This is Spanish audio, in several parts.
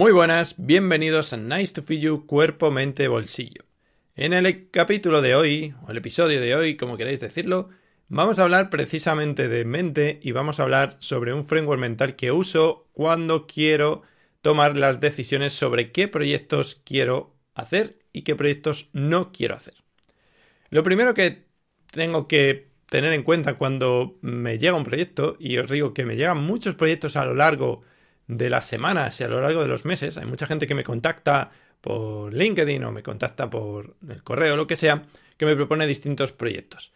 Muy buenas, bienvenidos a Nice to Feel You Cuerpo, Mente, Bolsillo. En el capítulo de hoy, o el episodio de hoy, como queréis decirlo, vamos a hablar precisamente de mente y vamos a hablar sobre un framework mental que uso cuando quiero tomar las decisiones sobre qué proyectos quiero hacer y qué proyectos no quiero hacer. Lo primero que tengo que tener en cuenta cuando me llega un proyecto, y os digo que me llegan muchos proyectos a lo largo de las semanas y a lo largo de los meses. Hay mucha gente que me contacta por LinkedIn o me contacta por el correo, lo que sea, que me propone distintos proyectos.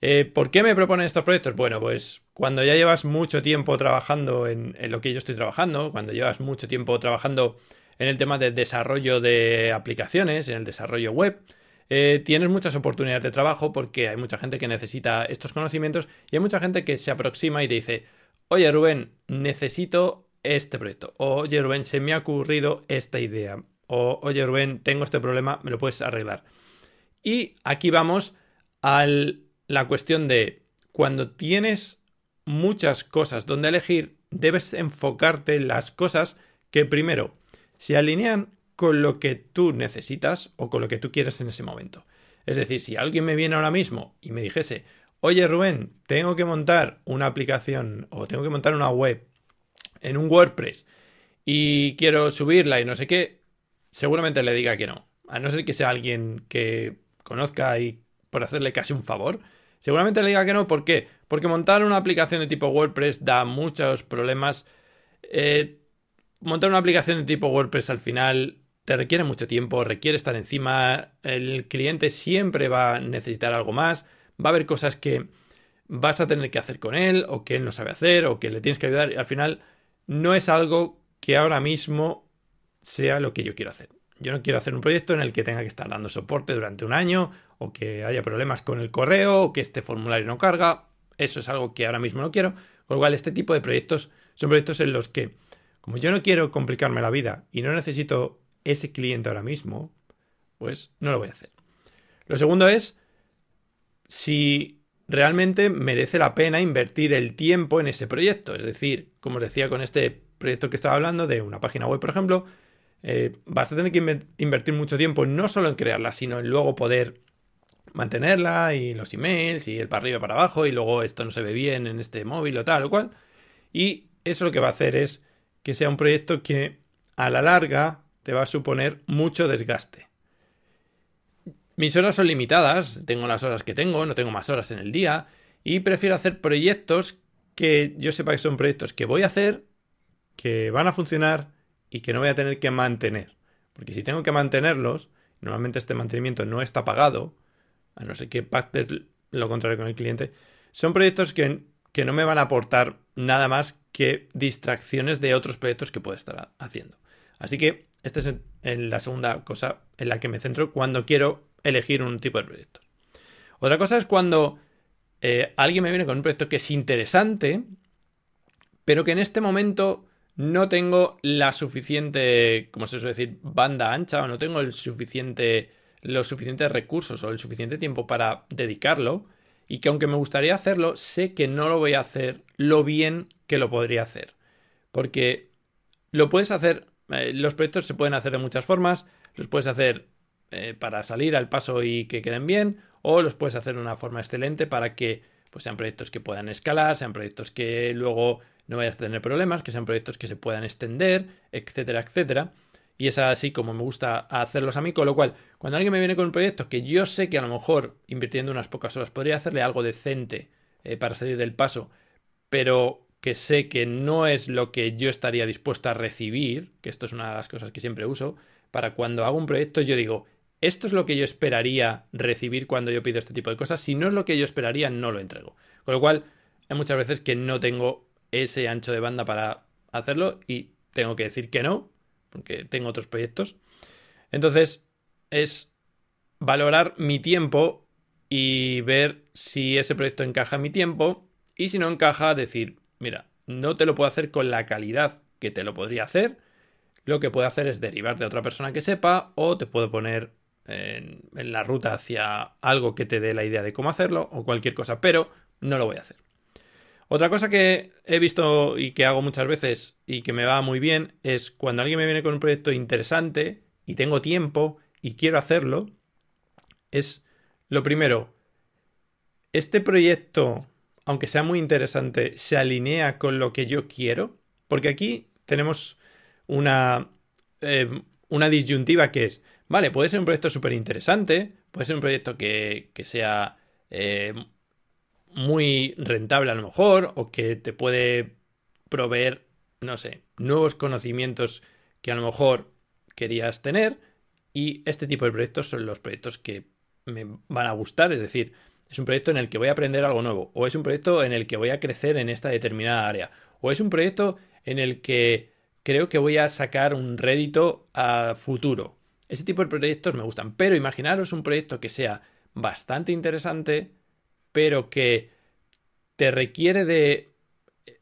Eh, ¿Por qué me proponen estos proyectos? Bueno, pues cuando ya llevas mucho tiempo trabajando en, lo que yo estoy trabajando, cuando llevas mucho tiempo trabajando en el tema de desarrollo de aplicaciones, en el desarrollo web, eh, tienes muchas oportunidades de trabajo porque hay mucha gente que necesita estos conocimientos y hay mucha gente que se aproxima y te dice, oye Rubén, necesito este proyecto. O, oye, Rubén, se me ha ocurrido esta idea. O, oye, Rubén, tengo este problema, me lo puedes arreglar. Y aquí vamos a la cuestión de cuando tienes muchas cosas donde elegir, debes enfocarte en las cosas que primero se alinean con lo que tú necesitas o con lo que tú quieres en ese momento. Es decir, si alguien me viene ahora mismo y me dijese, oye Rubén, tengo que montar una aplicación o tengo que montar una web en un WordPress y quiero subirla y no sé qué, seguramente le diga que no. A no ser que sea alguien que conozca y por hacerle casi un favor, seguramente le diga que no. ¿Por qué? Porque montar una aplicación de tipo WordPress da muchos problemas. Eh, montar una aplicación de tipo WordPress al final te requiere mucho tiempo, requiere estar encima, el cliente siempre va a necesitar algo más, va a haber cosas que vas a tener que hacer con él o que él no sabe hacer o que le tienes que ayudar y al final no es algo que ahora mismo sea lo que yo quiero hacer. Yo no quiero hacer un proyecto en el que tenga que estar dando soporte durante un año o que haya problemas con el correo o que este formulario no carga. Eso es algo que ahora mismo no quiero. Con lo cual, este tipo de proyectos son proyectos en los que, como yo no quiero complicarme la vida y no necesito ese cliente ahora mismo, pues no lo voy a hacer. Lo segundo es si realmente merece la pena invertir el tiempo en ese proyecto. Es decir, como os decía con este proyecto que estaba hablando de una página web, por ejemplo, eh, vas a tener que invertir mucho tiempo no solo en crearla, sino en luego poder mantenerla y los emails y el para arriba para abajo y luego esto no se ve bien en este móvil o tal o cual. Y eso lo que va a hacer es que sea un proyecto que a la larga te va a suponer mucho desgaste. Mis horas son limitadas, tengo las horas que tengo, no tengo más horas en el día y prefiero hacer proyectos que yo sepa que son proyectos que voy a hacer, que van a funcionar y que no voy a tener que mantener. Porque si tengo que mantenerlos, normalmente este mantenimiento no está pagado, a no ser que pactes lo contrario con el cliente, son proyectos que, que no me van a aportar nada más que distracciones de otros proyectos que puedo estar haciendo. Así que esta es la segunda cosa en la que me centro cuando quiero elegir un tipo de proyecto. Otra cosa es cuando eh, alguien me viene con un proyecto que es interesante, pero que en este momento no tengo la suficiente, como se suele decir, banda ancha o no tengo el suficiente, los suficientes recursos o el suficiente tiempo para dedicarlo y que aunque me gustaría hacerlo, sé que no lo voy a hacer lo bien que lo podría hacer. Porque lo puedes hacer, eh, los proyectos se pueden hacer de muchas formas, los puedes hacer eh, para salir al paso y que queden bien, o los puedes hacer de una forma excelente para que pues, sean proyectos que puedan escalar, sean proyectos que luego no vayas a tener problemas, que sean proyectos que se puedan extender, etcétera, etcétera. Y es así como me gusta hacerlos a mí, con lo cual, cuando alguien me viene con un proyecto que yo sé que a lo mejor invirtiendo unas pocas horas podría hacerle algo decente eh, para salir del paso, pero que sé que no es lo que yo estaría dispuesto a recibir, que esto es una de las cosas que siempre uso, para cuando hago un proyecto yo digo, esto es lo que yo esperaría recibir cuando yo pido este tipo de cosas. Si no es lo que yo esperaría, no lo entrego. Con lo cual, hay muchas veces que no tengo ese ancho de banda para hacerlo y tengo que decir que no, porque tengo otros proyectos. Entonces, es valorar mi tiempo y ver si ese proyecto encaja en mi tiempo y si no encaja, decir, mira, no te lo puedo hacer con la calidad que te lo podría hacer. Lo que puedo hacer es derivar de otra persona que sepa o te puedo poner en, la ruta hacia algo que te dé la idea de cómo hacerlo o cualquier cosa, pero no lo voy a hacer. Otra cosa que he visto y que hago muchas veces y que me va muy bien es cuando alguien me viene con un proyecto interesante y tengo tiempo y quiero hacerlo, es lo primero, este proyecto, aunque sea muy interesante, se alinea con lo que yo quiero, porque aquí tenemos una, eh, una disyuntiva que es, vale, puede ser un proyecto súper interesante, puede ser un proyecto que, sea eh, muy rentable a lo mejor o que te puede proveer, no sé, nuevos conocimientos que a lo mejor querías tener y este tipo de proyectos son los proyectos que me van a gustar, es decir, es un proyecto en el que voy a aprender algo nuevo o es un proyecto en el que voy a crecer en esta determinada área o es un proyecto en el que creo que voy a sacar un rédito a futuro. Ese tipo de proyectos me gustan, pero imaginaros un proyecto que sea bastante interesante, pero que te requiere de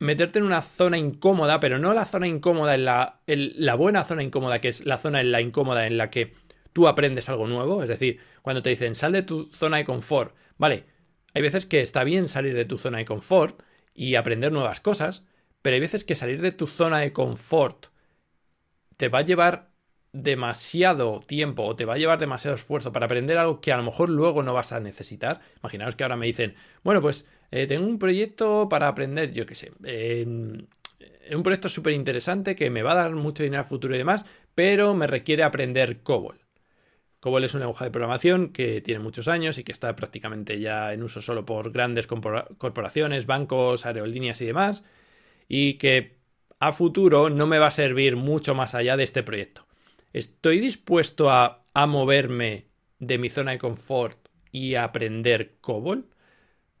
meterte en una zona incómoda, pero no la zona incómoda en la, la buena zona incómoda, que es la zona en la incómoda en la que tú aprendes algo nuevo. Es decir, cuando te dicen sal de tu zona de confort, vale, hay veces que está bien salir de tu zona de confort y aprender nuevas cosas, pero hay veces que salir de tu zona de confort te va a llevar demasiado tiempo o te va a llevar demasiado esfuerzo para aprender algo que a lo mejor luego no vas a necesitar. Imaginaos que ahora me dicen, bueno, pues eh, tengo un proyecto para aprender, yo qué sé, un proyecto súper interesante que me va a dar mucho dinero a futuro y demás, pero me requiere aprender COBOL. COBOL es un lenguaje de programación que tiene muchos años y que está prácticamente ya en uso solo por grandes corporaciones, bancos, aerolíneas y demás, y que a futuro no me va a servir mucho más allá de este proyecto. ¿Estoy dispuesto a, moverme de mi zona de confort y a aprender COBOL?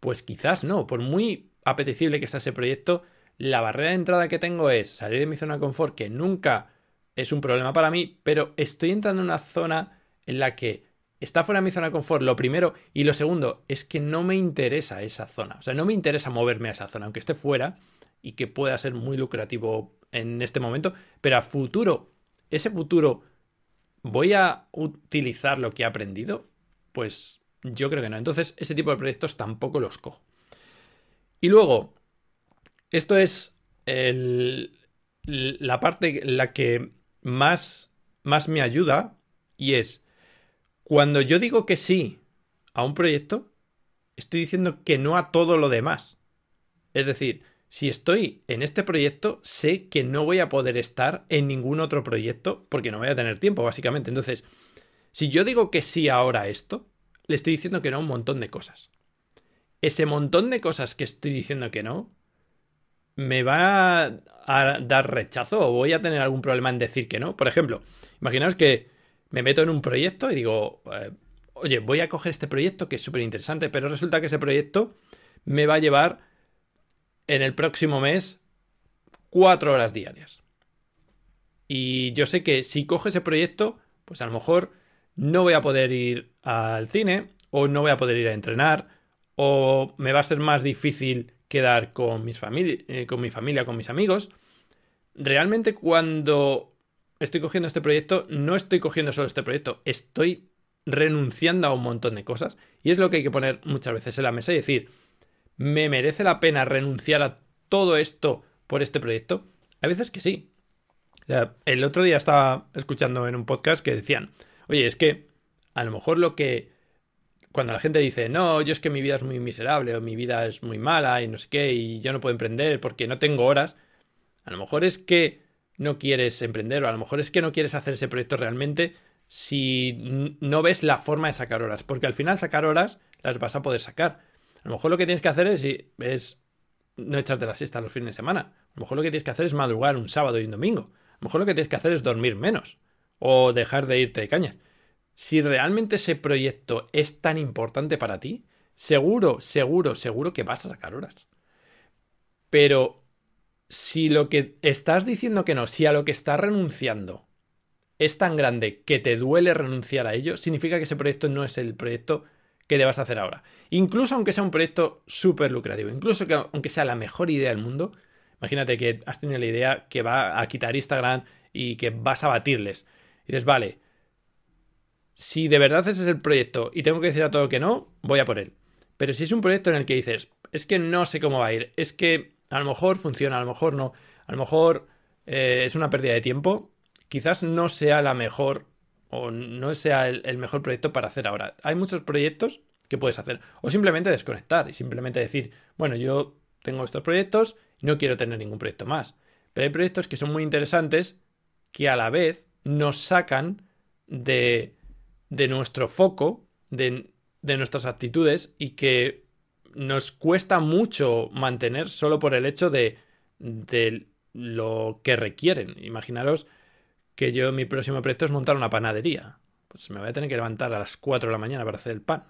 Pues quizás no. Por muy apetecible que sea ese proyecto, la barrera de entrada que tengo es salir de mi zona de confort, que nunca es un problema para mí, pero estoy entrando en una zona en la que está fuera de mi zona de confort, lo primero, y lo segundo, es que no me interesa esa zona. O sea, no me interesa moverme a esa zona, aunque esté fuera y que pueda ser muy lucrativo en este momento, pero a futuro ese futuro, ¿voy a utilizar lo que he aprendido? Pues yo creo que no. Entonces, ese tipo de proyectos tampoco los cojo. Y luego, esto es la parte la que más, más me ayuda y es cuando yo digo que sí a un proyecto, estoy diciendo que no a todo lo demás. Es decir, si estoy en este proyecto, sé que no voy a poder estar en ningún otro proyecto porque no voy a tener tiempo, básicamente. Entonces, si yo digo que sí ahora a esto, le estoy diciendo que no a un montón de cosas. Ese montón de cosas que estoy diciendo que no, me va a dar rechazo o voy a tener algún problema en decir que no. Por ejemplo, imaginaos que me meto en un proyecto y digo, eh, oye, voy a coger este proyecto que es súper interesante, pero resulta que ese proyecto me va a llevar en el próximo mes cuatro horas diarias. Y yo sé que si cojo ese proyecto, pues a lo mejor no voy a poder ir al cine o no voy a poder ir a entrenar o me va a ser más difícil quedar con, mis eh, con mi familia, con mis amigos. Realmente cuando estoy cogiendo este proyecto, no estoy cogiendo solo este proyecto, estoy renunciando a un montón de cosas. Y es lo que hay que poner muchas veces en la mesa y decir, ¿Me merece la pena renunciar a todo esto por este proyecto? Hay veces que sí. el otro día estaba escuchando en un podcast que decían, oye, es que a lo mejor lo que... Cuando la gente dice, no, yo es que mi vida es muy miserable o mi vida es muy mala y no sé qué, y yo no puedo emprender porque no tengo horas, a lo mejor es que no quieres emprender o a lo mejor es que no quieres hacer ese proyecto realmente si no ves la forma de sacar horas, porque al final sacar horas las vas a poder sacar. A lo mejor lo que tienes que hacer es, no echarte la siesta los fines de semana. A lo mejor lo que tienes que hacer es madrugar un sábado y un domingo. A lo mejor lo que tienes que hacer es dormir menos o dejar de irte de cañas. Si realmente ese proyecto es tan importante para ti, seguro, seguro, seguro que vas a sacar horas. Pero si lo que estás diciendo que no, si a lo que estás renunciando es tan grande que te duele renunciar a ello, significa que ese proyecto no es el proyecto que debas hacer ahora. Incluso aunque sea un proyecto súper lucrativo, incluso que aunque sea la mejor idea del mundo, imagínate que has tenido la idea que va a quitar Instagram y que vas a batirles. Y dices, vale, si de verdad ese es el proyecto y tengo que decir a todo que no, voy a por él. Pero si es un proyecto en el que dices, es que no sé cómo va a ir, es que a lo mejor funciona, a lo mejor no, a lo mejor eh, es una pérdida de tiempo, quizás no sea la mejor o no sea el, mejor proyecto para hacer ahora. Hay muchos proyectos que puedes hacer o simplemente desconectar y simplemente decir, bueno, yo tengo estos proyectos y no quiero tener ningún proyecto más. Pero hay proyectos que son muy interesantes que a la vez nos sacan de, de nuestro foco, de, de nuestras actitudes y que nos cuesta mucho mantener solo por el hecho de, de lo que requieren. Imaginaros que yo mi próximo proyecto es montar una panadería. Pues me voy a tener que levantar a las 4 de la mañana para hacer el pan.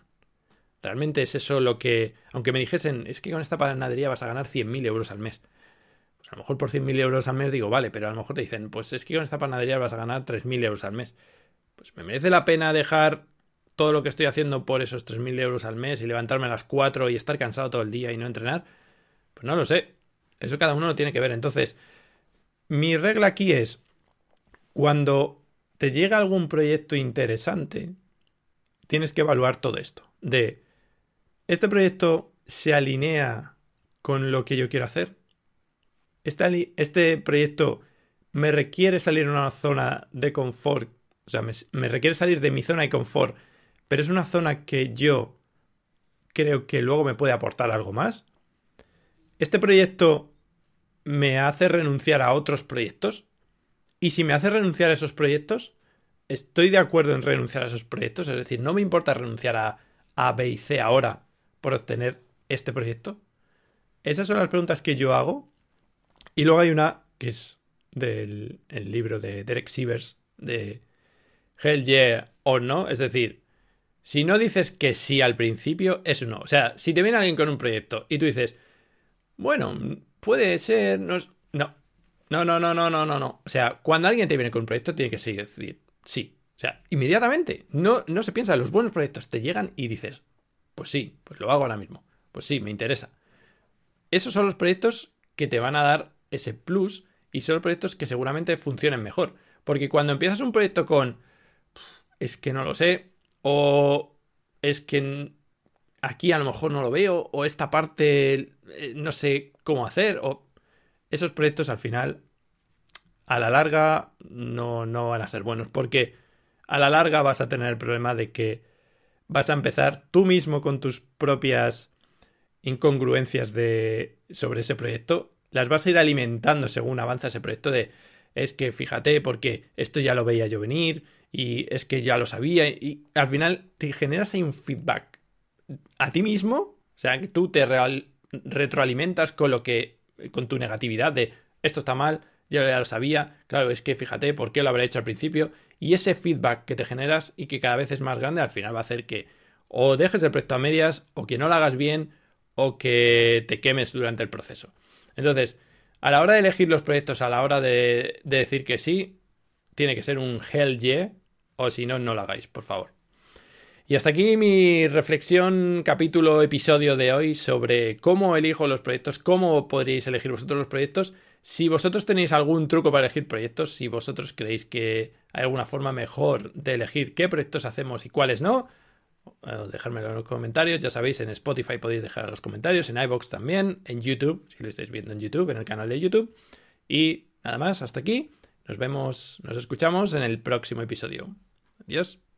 Realmente es eso lo que, aunque me dijesen, es que con esta panadería vas a ganar 100.000 euros al mes. Pues a lo mejor por 100.000 euros al mes digo, vale, pero a lo mejor te dicen, pues es que con esta panadería vas a ganar 3.000 euros al mes. Pues me merece la pena dejar todo lo que estoy haciendo por esos 3.000 euros al mes y levantarme a las 4 y estar cansado todo el día y no entrenar. Pues no lo sé. Eso cada uno lo tiene que ver. Entonces, mi regla aquí es, cuando te llega algún proyecto interesante, tienes que evaluar todo esto. De, ¿este proyecto se alinea con lo que yo quiero hacer? ¿Este, este proyecto me requiere salir de una zona de confort? O sea, me, me requiere salir de mi zona de confort, pero es una zona que yo creo que luego me puede aportar algo más. ¿Este proyecto me hace renunciar a otros proyectos? Y si me hace renunciar a esos proyectos, estoy de acuerdo en renunciar a esos proyectos. Es decir, no me importa renunciar a A, B y C ahora por obtener este proyecto. Esas son las preguntas que yo hago. Y luego hay una que es del libro de Derek Sievers de Hell Yeah o no. Es decir, si no dices que sí al principio, es no. O sea, si te viene alguien con un proyecto y tú dices, bueno, puede ser, no, no, no, no, no, no, no, no, no. O sea, cuando alguien te viene con un proyecto, tiene que decir sí. O sea, inmediatamente. No, no se piensa, los buenos proyectos te llegan y dices, pues sí, pues lo hago ahora mismo. Pues sí, me interesa. Esos son los proyectos que te van a dar ese plus y son los proyectos que seguramente funcionen mejor. Porque cuando empiezas un proyecto con, es que no lo sé, o es que aquí a lo mejor no lo veo, o esta parte eh, no sé cómo hacer, o esos proyectos al final, a la larga, no, no van a ser buenos, porque a la larga vas a tener el problema de que vas a empezar tú mismo con tus propias incongruencias de, sobre ese proyecto, las vas a ir alimentando según avanza ese proyecto de es que fíjate porque esto ya lo veía yo venir y es que ya lo sabía y al final te generas ahí un feedback a ti mismo, o sea, que tú te retroalimentas con lo que con tu negatividad de esto está mal, ya lo sabía, claro, es que fíjate por qué lo habré hecho al principio, y ese feedback que te generas y que cada vez es más grande, al final va a hacer que o dejes el proyecto a medias, o que no lo hagas bien, o que te quemes durante el proceso. Entonces, a la hora de elegir los proyectos, a la hora de, de decir que sí, tiene que ser un hell yeah, o si no, no lo hagáis, por favor. Y hasta aquí mi reflexión, capítulo, episodio de hoy sobre cómo elijo los proyectos, cómo podréis elegir vosotros los proyectos. Si vosotros tenéis algún truco para elegir proyectos, si vosotros creéis que hay alguna forma mejor de elegir qué proyectos hacemos y cuáles no, dejármelo en los comentarios. Ya sabéis, en Spotify podéis dejar los comentarios, en iBox también, en YouTube, si lo estáis viendo en YouTube, en el canal de YouTube. Y nada más, hasta aquí. Nos vemos, nos escuchamos en el próximo episodio. Adiós.